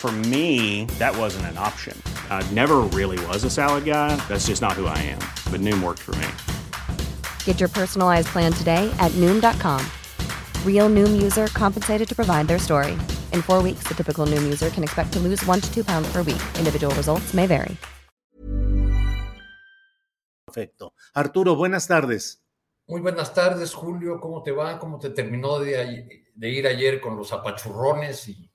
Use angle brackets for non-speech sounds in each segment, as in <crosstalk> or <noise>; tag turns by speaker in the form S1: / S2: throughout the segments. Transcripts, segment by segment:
S1: For me, that wasn't an option. I never really was a salad guy. That's just not who I am. But Noom worked for me.
S2: Get your personalized plan today at Noom.com. Real Noom user compensated to provide their story. In four weeks, the typical Noom user can expect to lose one to two pounds per week. Individual results may vary.
S3: Perfecto. Arturo, buenas tardes.
S4: Muy buenas tardes, Julio. ¿Cómo te va? ¿Cómo te terminó de, de ir ayer con los apachurrones y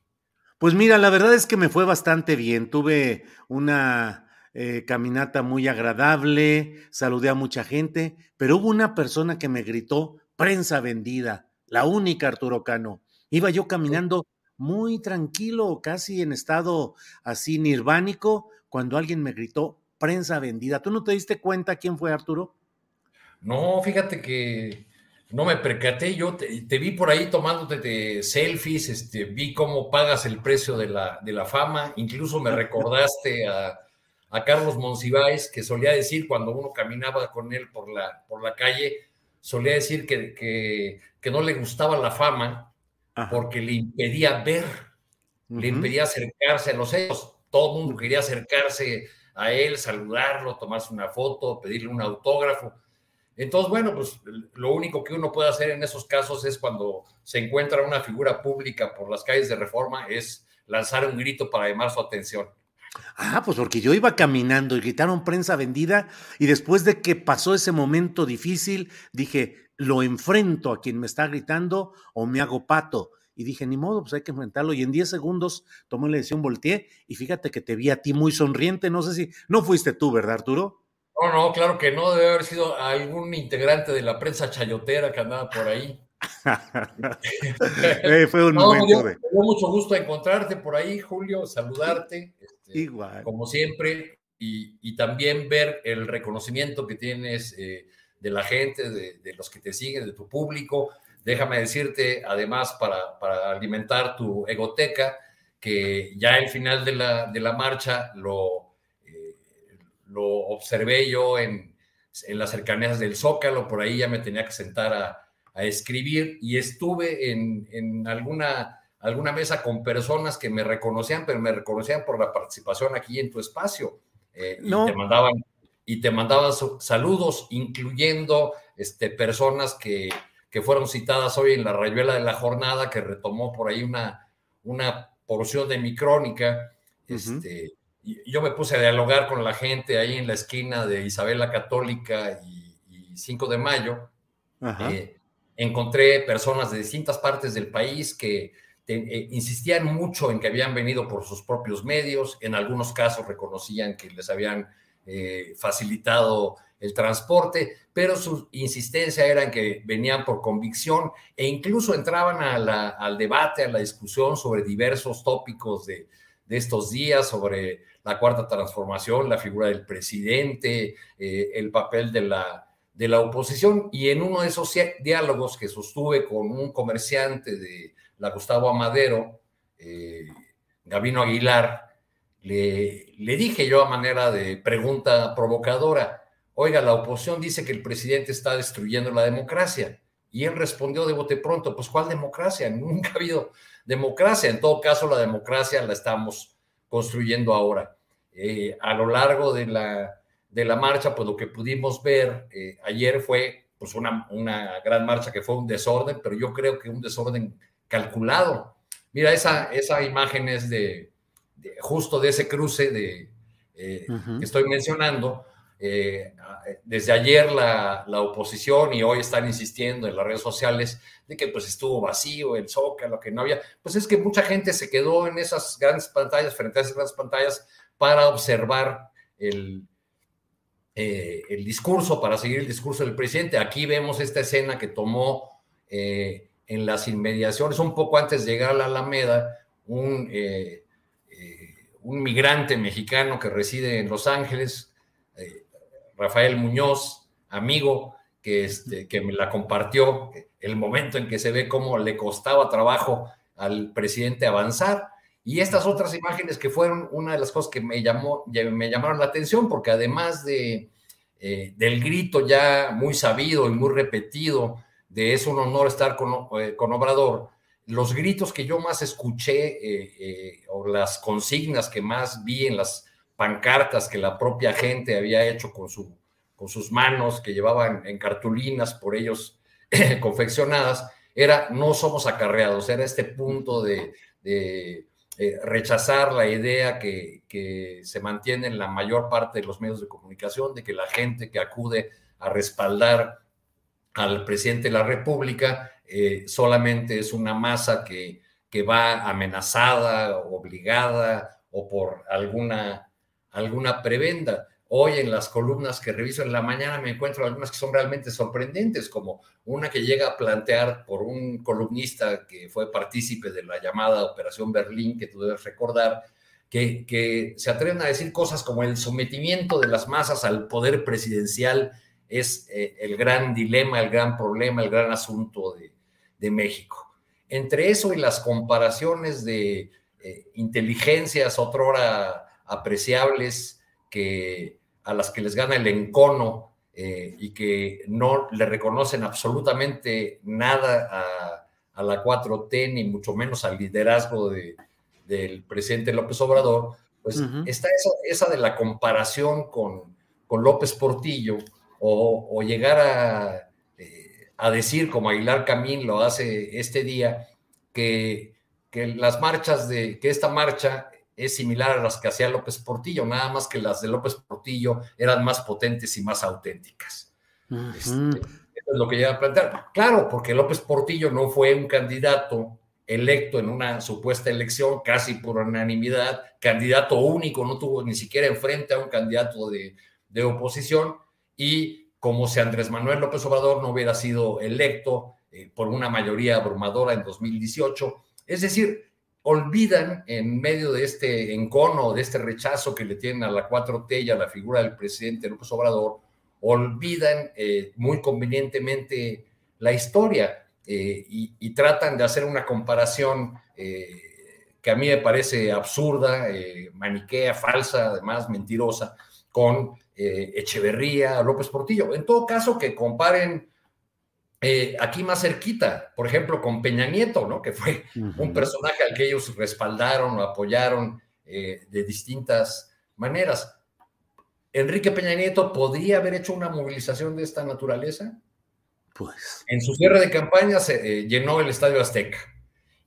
S3: pues mira, la verdad es que me fue bastante bien. Tuve una eh, caminata muy agradable, saludé a mucha gente, pero hubo una persona que me gritó, prensa vendida, la única Arturo Cano. Iba yo caminando muy tranquilo, casi en estado así nirvánico, cuando alguien me gritó, prensa vendida. ¿Tú no te diste cuenta quién fue Arturo?
S4: No, fíjate que no me percaté, yo te, vi por ahí tomándote selfies, este, vi cómo pagas el precio de la, de la fama, incluso me recordaste a, Carlos Monsiváis, que solía decir cuando uno caminaba con él por la, por la calle, solía decir que, que, no le gustaba la fama porque le impedía ver, le impedía acercarse a los hechos, todo el mundo quería acercarse a él, saludarlo, tomarse una foto, pedirle un autógrafo entonces, bueno, pues lo único que uno puede hacer en esos casos es cuando se encuentra una figura pública por las calles de reforma, es lanzar un grito para llamar su atención.
S3: Ah, pues porque yo iba caminando y gritaron prensa vendida y después de que pasó ese momento difícil, dije, lo enfrento a quien me está gritando o me hago pato. Y dije, ni modo, pues hay que enfrentarlo. Y en 10 segundos tomé la decisión, volteé y fíjate que te vi a ti muy sonriente. No sé si, no fuiste tú, ¿verdad, Arturo?
S4: No, no, claro que no, debe haber sido algún integrante de la prensa chayotera que andaba por ahí. <laughs>
S3: Eh, fue un momento
S4: de... Me dio mucho gusto encontrarte por ahí, Julio, saludarte.
S3: Este, Igual.
S4: Como siempre, y, también ver el reconocimiento que tienes eh, de la gente, de, los que te siguen, de tu público. Déjame decirte, además, para, para alimentar tu egoteca, que ya el final de la, de la marcha lo lo observé yo en, en las cercanías del Zócalo, por ahí ya me tenía que sentar a, escribir y estuve en, alguna, alguna mesa con personas que me reconocían, pero me reconocían por la participación aquí en tu espacio. Eh, y te mandaban, y te mandaban saludos, incluyendo este, personas que, que fueron citadas hoy en la rayuela de la jornada, que retomó por ahí una, una porción de mi crónica. Este, yo me puse a dialogar con la gente ahí en la esquina de Isabel la Católica y, 5 de Mayo. Eh, encontré personas de distintas partes del país que eh, insistían mucho en que habían venido por sus propios medios, en algunos casos reconocían que les habían eh, facilitado el transporte, pero su insistencia era en que venían por convicción e incluso entraban al debate, a la discusión sobre diversos tópicos de, de estos días, sobre la cuarta transformación, la figura del presidente, eh, el papel de la, de la oposición. Y en uno de esos diálogos que sostuve con un comerciante de la Gustavo Amadero, eh, Gabino Aguilar, le, le dije yo a manera de pregunta provocadora, oiga, la oposición dice que el presidente está destruyendo la democracia. Y él respondió de bote pronto, pues ¿cuál democracia? <laughs> Nunca ha habido democracia. En todo caso, la democracia la estamos construyendo ahora. Eh, a lo largo de la, de la marcha, pues lo que pudimos ver eh, ayer fue pues una, una gran marcha que fue un desorden, pero yo creo que un desorden calculado. Mira, esa, esa imagen es de, justo de ese cruce de, eh, que estoy mencionando. eh, desde ayer la, la, oposición y hoy están insistiendo en las redes sociales de que pues estuvo vacío el Zócalo, que no había, pues es que mucha gente se quedó en esas grandes pantallas, frente a esas grandes pantallas, para observar el, eh, el discurso, para seguir el discurso del presidente. Aquí vemos esta escena que tomó eh, en las inmediaciones, un poco antes de llegar a la Alameda, un, un migrante mexicano que reside en Los Ángeles, Rafael Muñoz, amigo, que, este, que me la compartió, el momento en que se ve cómo le costaba trabajo al presidente avanzar. Y estas otras imágenes que fueron una de las cosas que me, llamó, me llamaron la atención, porque además de, eh, del grito ya muy sabido y muy repetido de es un honor estar con, eh, con Obrador, los gritos que yo más escuché eh, o las consignas que más vi en las pancartas que la propia gente había hecho con, su, con sus manos, que llevaban en cartulinas por ellos <laughs> confeccionadas, era no somos acarreados, era este punto de, eh, rechazar la idea que, que, se mantiene en la mayor parte de los medios de comunicación, de que la gente que acude a respaldar al presidente de la República eh, solamente es una masa que, que va amenazada, obligada o por alguna alguna prebenda. Hoy en las columnas que reviso en la mañana me encuentro algunas que son realmente sorprendentes, como una que llega a plantear por un columnista que fue partícipe de la llamada Operación Berlín, que tú debes recordar, que, que se atreven a decir cosas como el sometimiento de las masas al poder presidencial es eh, el gran dilema, el gran problema, el gran asunto de, de México. Entre eso y las comparaciones de eh, inteligencias, otrora apreciables que, a las que les gana el encono eh, y que no le reconocen absolutamente nada a, la 4T, ni mucho menos al liderazgo de, del presidente López Obrador, pues está esa, de la comparación con, con López Portillo o, llegar a, eh, a, decir, como Aguilar Camín lo hace este día, que, que las marchas de, que esta marcha es similar a las que hacía López Portillo, nada más que las de López Portillo eran más potentes y más auténticas. Este, eso es lo que llega a plantear. Claro, porque López Portillo no fue un candidato electo en una supuesta elección casi por unanimidad, candidato único, no tuvo ni siquiera enfrente a un candidato de, oposición y como si Andrés Manuel López Obrador no hubiera sido electo eh, por una mayoría abrumadora en 2018. Es decir, olvidan en medio de este encono, de este rechazo que le tienen a la 4T y a la figura del presidente López Obrador, olvidan eh, muy convenientemente la historia eh, y, tratan de hacer una comparación eh, que a mí me parece absurda, maniquea, falsa, además mentirosa, con Echeverría, López Portillo. En todo caso, que comparen eh, aquí más cerquita, por ejemplo, con Peña Nieto, ¿no? Que fue un personaje al que ellos respaldaron o apoyaron eh, de distintas maneras. Enrique Peña Nieto podría haber hecho una movilización de esta naturaleza. Pues. En su cierre de campaña se eh, llenó el Estadio Azteca.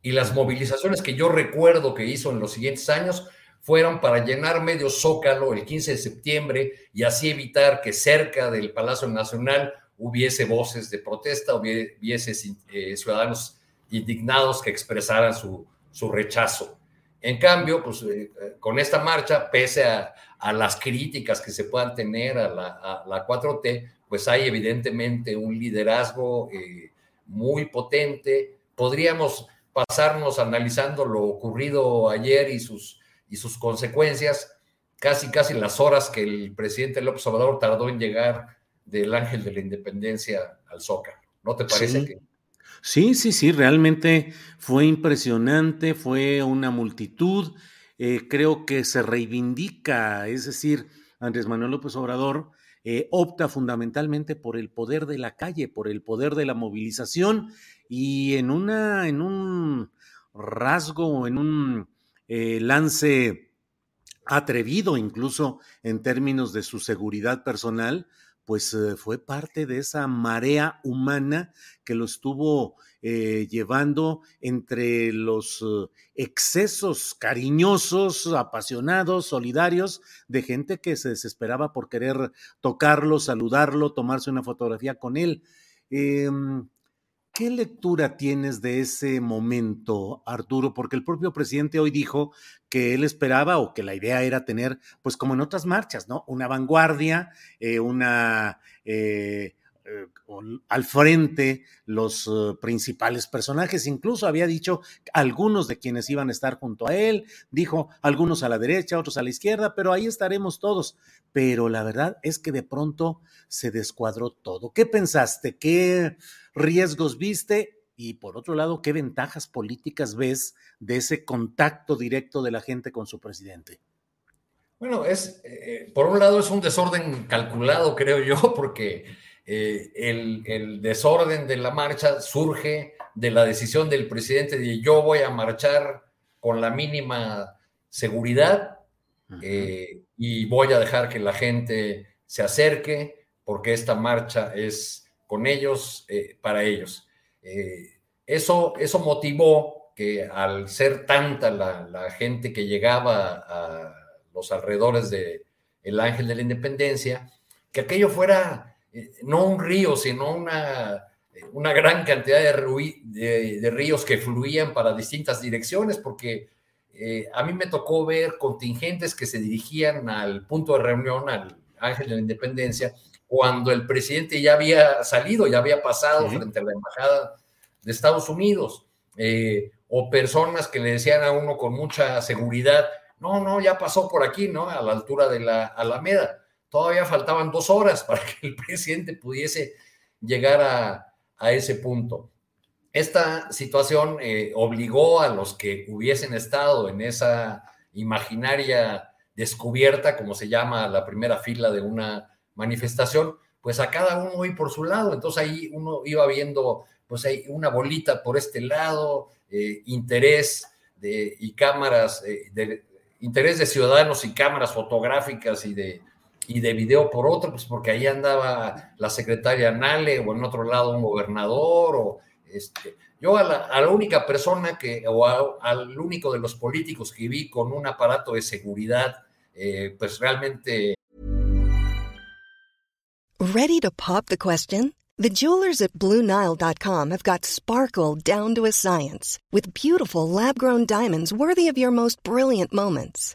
S4: Y las movilizaciones que yo recuerdo que hizo en los siguientes años fueron para llenar medio zócalo el 15 de septiembre y así evitar que cerca del Palacio Nacional hubiese voces de protesta, hubiese eh, ciudadanos indignados que expresaran su, su rechazo. En cambio, pues eh, con esta marcha, pese a, las críticas que se puedan tener a la, 4T, pues hay evidentemente un liderazgo eh, muy potente. Podríamos pasarnos analizando lo ocurrido ayer y sus, y sus consecuencias, casi, casi las horas que el presidente López Obrador tardó en llegar del Ángel de la Independencia al Zócalo. ¿No te parece
S3: sí.
S4: que...
S3: Sí, sí, sí, realmente fue impresionante, fue una multitud, eh, creo que se reivindica, es decir, Andrés Manuel López Obrador eh, opta fundamentalmente por el poder de la calle, por el poder de la movilización y en, una, en un rasgo, en un eh, lance atrevido incluso en términos de su seguridad personal, pues eh, fue parte de esa marea humana que lo estuvo eh, llevando entre los eh, excesos cariñosos, apasionados, solidarios, de gente que se desesperaba por querer tocarlo, saludarlo, tomarse una fotografía con él. Em, ¿Qué lectura tienes de ese momento, Arturo? Porque el propio presidente hoy dijo que él esperaba o que la idea era tener, pues como en otras marchas, ¿no? Una vanguardia, eh, una eh, eh, al frente los uh, principales personajes. Incluso había dicho algunos de quienes iban a estar junto a él, dijo algunos a la derecha, otros a la izquierda, pero ahí estaremos todos. Pero la verdad es que de pronto se descuadró todo. ¿Qué pensaste? ¿Qué riesgos viste? Y por otro lado, ¿qué ventajas políticas ves de ese contacto directo de la gente con su presidente?
S4: Bueno, es, eh, por un lado es un desorden calculado, creo yo, <laughs> porque eh, el, el, desorden de la marcha surge de la decisión del presidente de yo voy a marchar con la mínima seguridad eh, y voy a dejar que la gente se acerque porque esta marcha es con ellos, eh, para ellos. Eh, eso, eso motivó que al ser tanta la, la, gente que llegaba a los alrededores de el Ángel de la Independencia, que aquello fuera eh, no un río, sino una, una gran cantidad de, de, de, ríos que fluían para distintas direcciones, porque eh, a mí me tocó ver contingentes que se dirigían al punto de reunión, al Ángel de la Independencia, cuando el presidente ya había salido, ya había pasado frente a la embajada de Estados Unidos, eh, o personas que le decían a uno con mucha seguridad, no, no, ya pasó por aquí, ¿no? A la altura de la Alameda todavía faltaban dos horas para que el <laughs> presidente pudiese llegar a, a ese punto. Esta situación eh, obligó a los que hubiesen estado en esa imaginaria descubierta, como se llama la primera fila de una manifestación, pues a cada uno ir por su lado. Entonces ahí uno iba viendo, pues hay una bolita por este lado, eh, interés de, y cámaras, eh, interés de ciudadanos y cámaras fotográficas y de y de video por otro, pues porque ahí andaba la secretaria Nale o en otro lado un gobernador o este. Yo a la, a la única persona que, o al único de los políticos que vi con un aparato de seguridad, eh, pues realmente...
S5: ¿Ready to pop the question? The jewelers at BlueNile.com have got sparkle down to a science with beautiful lab-grown diamonds worthy of your most brilliant moments.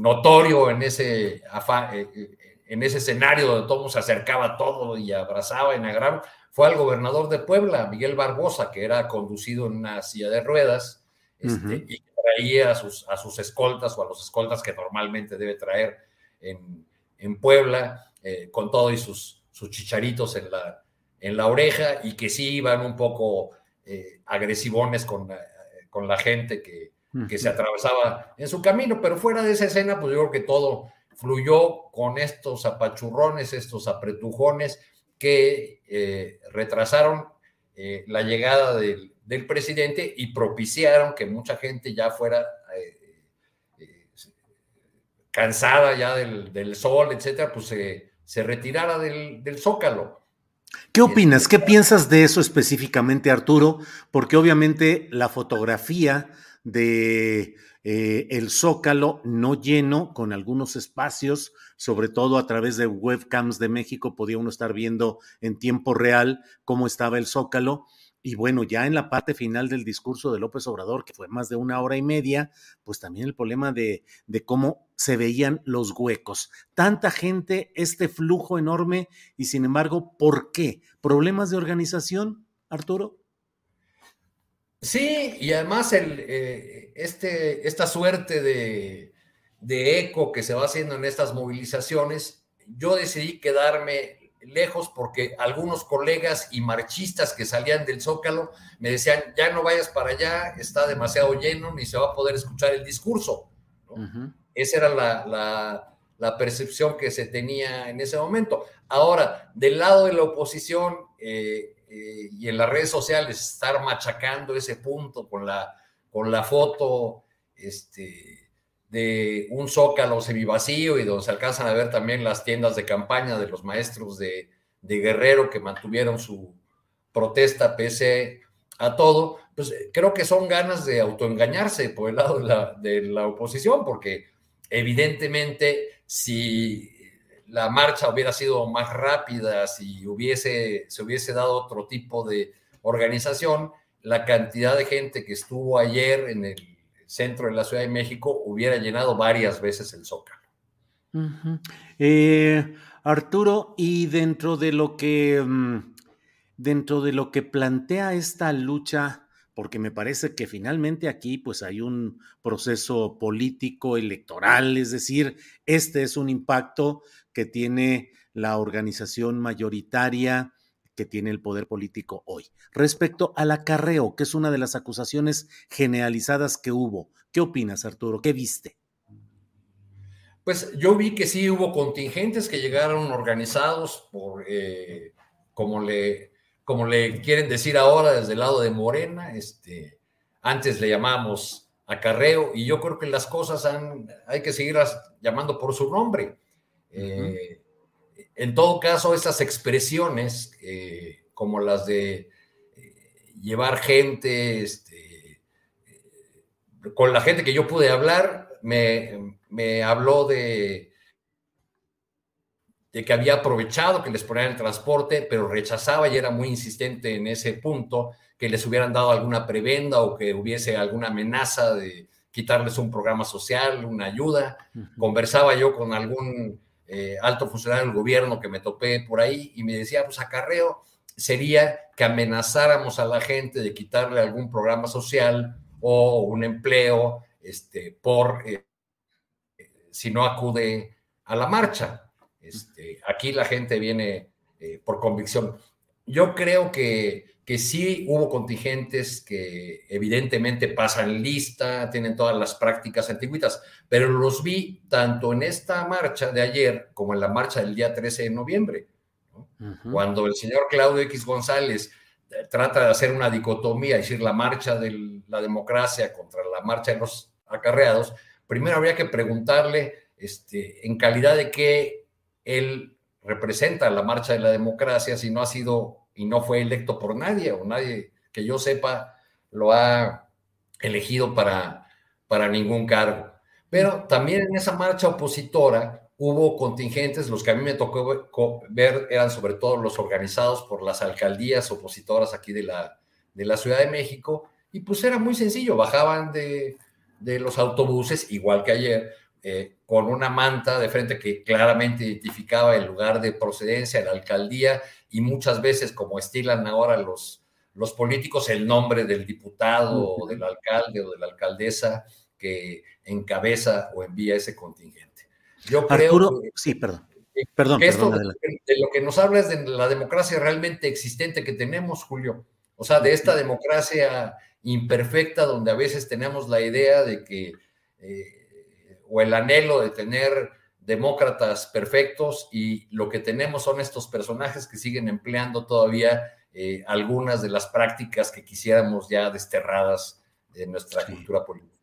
S4: Notorio en ese, en ese escenario donde todo se acercaba a todo y abrazaba en agarraba, fue al gobernador de Puebla, Miguel Barbosa, que era conducido en una silla de ruedas este, uh -huh. y traía a sus, a sus escoltas o a los escoltas que normalmente debe traer en, en Puebla, eh, con todo y sus, sus chicharitos en la, en la oreja y que sí iban un poco eh, agresivones con la, con la gente que, que se atravesaba en su camino, pero fuera de esa escena, pues yo creo que todo fluyó con estos apachurrones, estos apretujones que eh, retrasaron eh, la llegada del, del, presidente y propiciaron que mucha gente ya fuera eh, cansada ya del, del, sol, etcétera, pues se, se retirara del, del zócalo.
S3: ¿Qué opinas? ¿Qué piensas de eso específicamente, Arturo? Porque obviamente la fotografía de eh, el zócalo no lleno, con algunos espacios, sobre todo a través de webcams de México, podía uno estar viendo en tiempo real cómo estaba el zócalo. Y bueno, ya en la parte final del discurso de López Obrador, que fue más de una hora y media, pues también el problema de, de cómo se veían los huecos. Tanta gente, este flujo enorme, y sin embargo, ¿por qué? ¿Problemas de organización, Arturo?
S4: Sí, y además el, eh, este, esta suerte de, de eco que se va haciendo en estas movilizaciones, yo decidí quedarme lejos porque algunos colegas y marchistas que salían del Zócalo me decían, ya no vayas para allá, está demasiado lleno, ni se va a poder escuchar el discurso. Esa era la, la, percepción que se tenía en ese momento. Ahora, del lado de la oposición eh, eh, y en las redes sociales, estar machacando ese punto con la, con la foto este, de un zócalo semivacío y donde se alcanzan a ver también las tiendas de campaña de los maestros de, Guerrero que mantuvieron su protesta pese a todo, pues eh, creo que son ganas de autoengañarse por el lado de la, de la oposición, porque evidentemente si la marcha hubiera sido más rápida, si hubiese, se hubiese dado otro tipo de organización, la cantidad de gente que estuvo ayer en el centro de la Ciudad de México hubiera llenado varias veces el Zócalo.
S3: Eh, Arturo, y dentro de lo que mm, dentro de lo que plantea esta lucha, porque me parece que finalmente aquí pues hay un proceso político electoral, es decir, este es un impacto que tiene la organización mayoritaria que tiene el poder político hoy. Respecto al acarreo, que es una de las acusaciones generalizadas que hubo, ¿qué opinas, Arturo? ¿Qué viste?
S4: Pues yo vi que sí hubo contingentes que llegaron organizados por, eh, como, le, como le quieren decir ahora desde el lado de Morena, este, antes le llamamos acarreo, y yo creo que las cosas han, hay que seguirlas llamando por su nombre. Eh, en todo caso, esas expresiones, eh, como las de eh, llevar gente, este, con la gente que yo pude hablar, me, me habló de, de que había aprovechado que les ponían el transporte, pero rechazaba y era muy insistente en ese punto, que les hubieran dado alguna prebenda o que hubiese alguna amenaza de quitarles un programa social, una ayuda. Conversaba yo con algún eh, alto funcionario del gobierno que me topé por ahí y me decía, pues acarreo sería que amenazáramos a la gente de quitarle algún programa social o un empleo este, por eh, si no acude a la marcha. Este, aquí la gente viene eh, por convicción. Yo creo que que sí hubo contingentes que evidentemente pasan lista, tienen todas las prácticas antiguitas, pero los vi tanto en esta marcha de ayer como en la marcha del día 13 de noviembre, cuando el señor Claudio X González eh, trata de hacer una dicotomía, es decir, la marcha de la democracia contra la marcha de los acarreados, primero habría que preguntarle este, en calidad de qué él representa la marcha de la democracia, si no ha sido y no fue electo por nadie o nadie que yo sepa lo ha elegido para, para ningún cargo. Pero también en esa marcha opositora hubo contingentes, los que a mí me tocó ver eran sobre todo los organizados por las alcaldías opositoras aquí de la, de la Ciudad de México, y pues era muy sencillo, bajaban de, de los autobuses, igual que ayer, eh, con una manta de frente que claramente identificaba el lugar de procedencia, la alcaldía, y muchas veces, como estilan ahora los, los políticos, el nombre del diputado o del alcalde o de la alcaldesa que encabeza o envía ese contingente.
S3: Yo creo que, sí, perdón. Perdón,
S4: esto de, lo que nos habla es de la democracia realmente existente que tenemos, Julio. O sea, de esta democracia imperfecta donde a veces tenemos la idea de que, eh, o el anhelo de tener demócratas perfectos y lo que tenemos son estos personajes que siguen empleando todavía eh, algunas de las prácticas que quisiéramos ya desterradas de nuestra cultura política.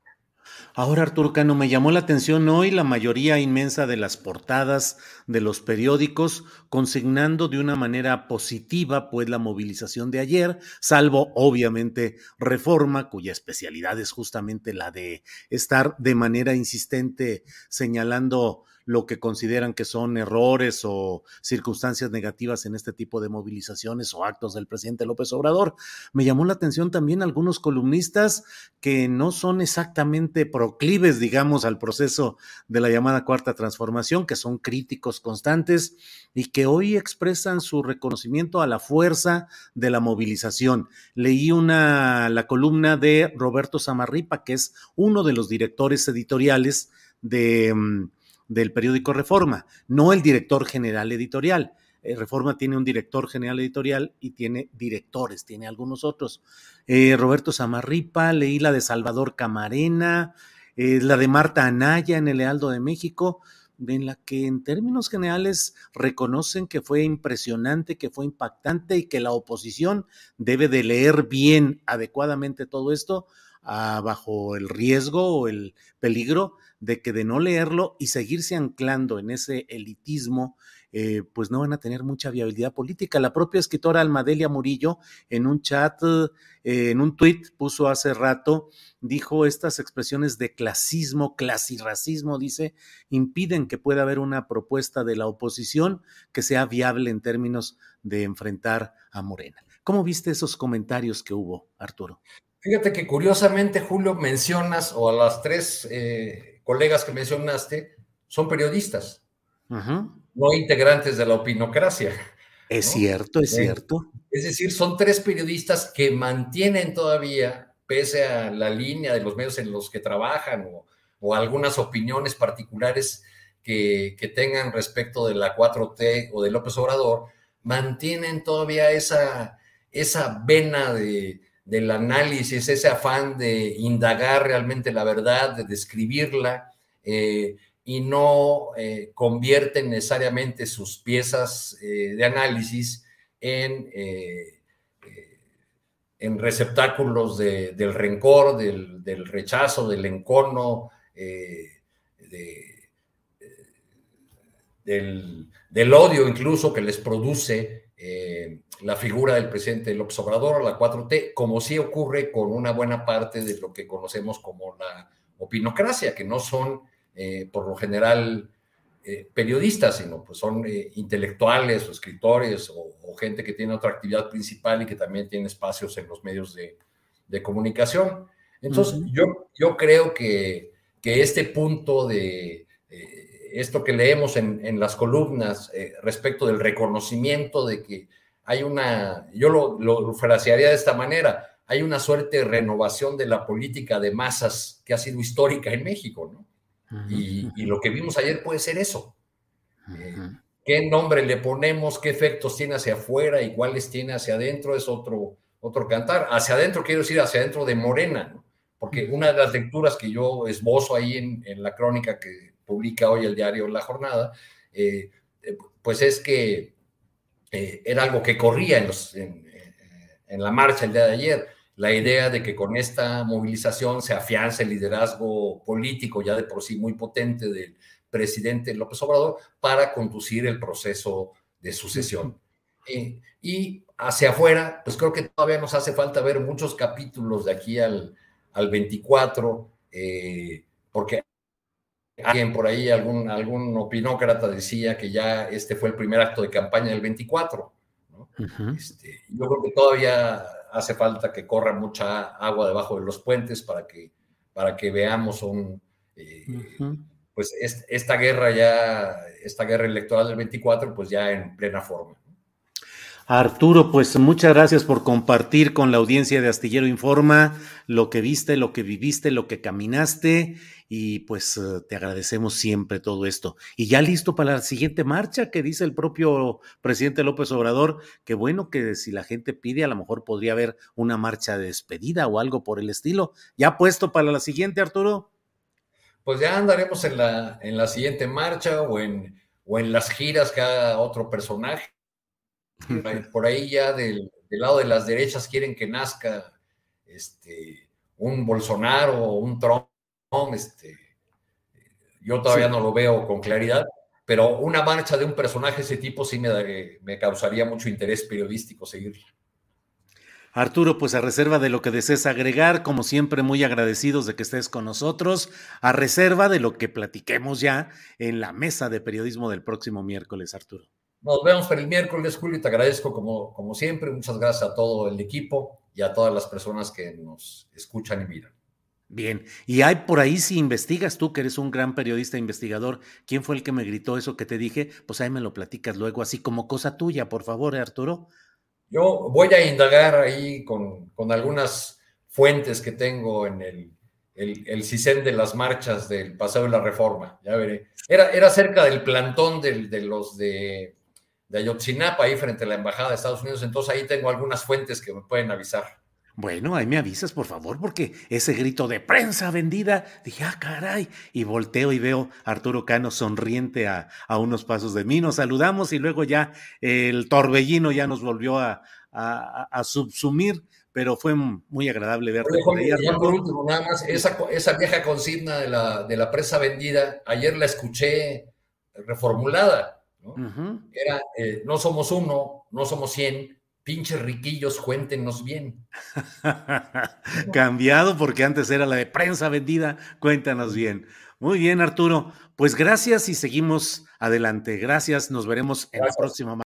S3: Ahora, Arturo Cano, me llamó la atención hoy la mayoría inmensa de las portadas de los periódicos consignando de una manera positiva pues la movilización de ayer, salvo obviamente Reforma, cuya especialidad es justamente la de estar de manera insistente señalando lo que consideran que son errores o circunstancias negativas en este tipo de movilizaciones o actos del presidente López Obrador. Me llamó la atención también algunos columnistas que no son exactamente proclives, digamos, al proceso de la llamada cuarta transformación, que son críticos constantes y que hoy expresan su reconocimiento a la fuerza de la movilización. Leí una la columna de Roberto Samarripa, que es uno de los directores editoriales de mm, del periódico Reforma, no el director general editorial. Eh, Reforma tiene un director general editorial y tiene directores, tiene algunos otros. Eh, Roberto Samarripa, leí la de Salvador Camarena, eh, la de Marta Anaya en el Lealdo de México, en la que en términos generales reconocen que fue impresionante, que fue impactante y que la oposición debe de leer bien, adecuadamente todo esto, bajo el riesgo o el peligro de que de no leerlo y seguirse anclando en ese elitismo, eh, pues no van a tener mucha viabilidad política. La propia escritora Almadelia Murillo en un chat, eh, en un tuit puso hace rato, dijo estas expresiones de clasismo, clasirracismo, dice, impiden que pueda haber una propuesta de la oposición que sea viable en términos de enfrentar a Morena. ¿Cómo viste esos comentarios que hubo, Arturo?
S4: Fíjate que curiosamente, Julio, mencionas, o a las tres eh, colegas que mencionaste son periodistas, no integrantes de la opinocracia.
S3: Es cierto, es cierto.
S4: Es decir, son tres periodistas que mantienen todavía, pese a la línea de los medios en los que trabajan o, algunas opiniones particulares que, tengan respecto de la 4T o de López Obrador, mantienen todavía esa, esa vena de, del análisis, ese afán de indagar realmente la verdad, de describirla, eh, y no eh, convierten necesariamente sus piezas eh, de análisis en, receptáculos del rencor, del, rechazo, del encono, del, del, odio incluso que les produce la figura del presidente López Obrador, la 4T, como sí ocurre con una buena parte de lo que conocemos como la opinocracia, que no son eh, por lo general eh, periodistas, sino pues son eh, intelectuales o escritores o, gente que tiene otra actividad principal y que también tiene espacios en los medios de, comunicación. Entonces, yo, yo creo que, que este punto de esto que leemos en, en las columnas respecto del reconocimiento de que hay una, yo lo, lo frasearía de esta manera, hay una suerte de renovación de la política de masas que ha sido histórica en México, ¿no? y, lo que vimos ayer puede ser eso. Eh, ¿Qué nombre le ponemos? ¿Qué efectos tiene hacia afuera y cuáles tiene hacia adentro? Es otro, otro cantar. Hacia adentro quiero decir hacia adentro de Morena, ¿no? porque una de las lecturas que yo esbozo ahí en, en la crónica que publica hoy el diario La Jornada, eh, eh, pues es que eh, era algo que corría en, los, en, la marcha el día de ayer, la idea de que con esta movilización se afianza el liderazgo político ya de por sí muy potente del presidente López Obrador para conducir el proceso de sucesión. y hacia afuera, pues creo que todavía nos hace falta ver muchos capítulos de aquí al, al 24, eh, porque Alguien por ahí, algún, algún opinócrata decía que ya este fue el primer acto de campaña del 24. Este, yo creo que todavía hace falta que corra mucha agua debajo de los puentes para que, para que veamos un, eh, pues esta guerra ya, esta guerra electoral del 24, pues ya en plena forma.
S3: Arturo, pues muchas gracias por compartir con la audiencia de Astillero Informa lo que viste, lo que viviste, lo que caminaste y pues eh, te agradecemos siempre todo esto. Y ya listo para la siguiente marcha que dice el propio presidente López Obrador, que bueno que si la gente pide a lo mejor podría haber una marcha de despedida o algo por el estilo. ¿Ya puesto para la siguiente, Arturo?
S4: Pues ya andaremos en la, en la siguiente marcha o en, o en las giras haga otro personaje <laughs> por ahí ya del, lado de las derechas quieren que nazca este, un Bolsonaro o un Trump este, yo todavía no lo veo con claridad, pero una marcha de un personaje de ese tipo sí me, me causaría mucho interés periodístico seguirla.
S3: Arturo, pues a reserva de lo que desees agregar, como siempre muy agradecidos de que estés con nosotros, a reserva de lo que platiquemos ya en la mesa de periodismo del próximo miércoles, Arturo.
S4: Nos vemos para el miércoles, Julio, y te agradezco como, como siempre. Muchas gracias a todo el equipo y a todas las personas que nos escuchan y miran.
S3: Bien, y hay por ahí, si investigas tú, que eres un gran periodista investigador, ¿quién fue el que me gritó eso que te dije? Pues ahí me lo platicas luego, así como cosa tuya, por favor, ¿eh, Arturo.
S4: Yo voy a indagar ahí con, con algunas fuentes que tengo en el, el, el CISEN de las marchas del Paseo de la Reforma, ya veré. Era, era cerca del plantón de los de, de Ayotzinapa, ahí frente a la Embajada de Estados Unidos, entonces ahí tengo algunas fuentes que me pueden avisar.
S3: Bueno, ahí me avisas, por favor, porque ese grito de prensa vendida, dije, ah, caray, y volteo y veo a Arturo Cano sonriente a, a unos pasos de mí, nos saludamos y luego ya el torbellino ya nos volvió a, a, a subsumir, pero fue muy agradable verte
S4: Oye, por último, nada más, esa, esa vieja consigna de la, de la presa vendida, ayer la escuché reformulada, ¿no? Uh -huh. Era, eh, no somos uno, no somos cien, pinches riquillos, cuéntenos bien. <laughs>
S3: Cambiado porque antes era la de prensa vendida, cuéntanos bien. Muy bien, Arturo. Pues gracias y seguimos adelante. Gracias, nos veremos en gracias. la próxima.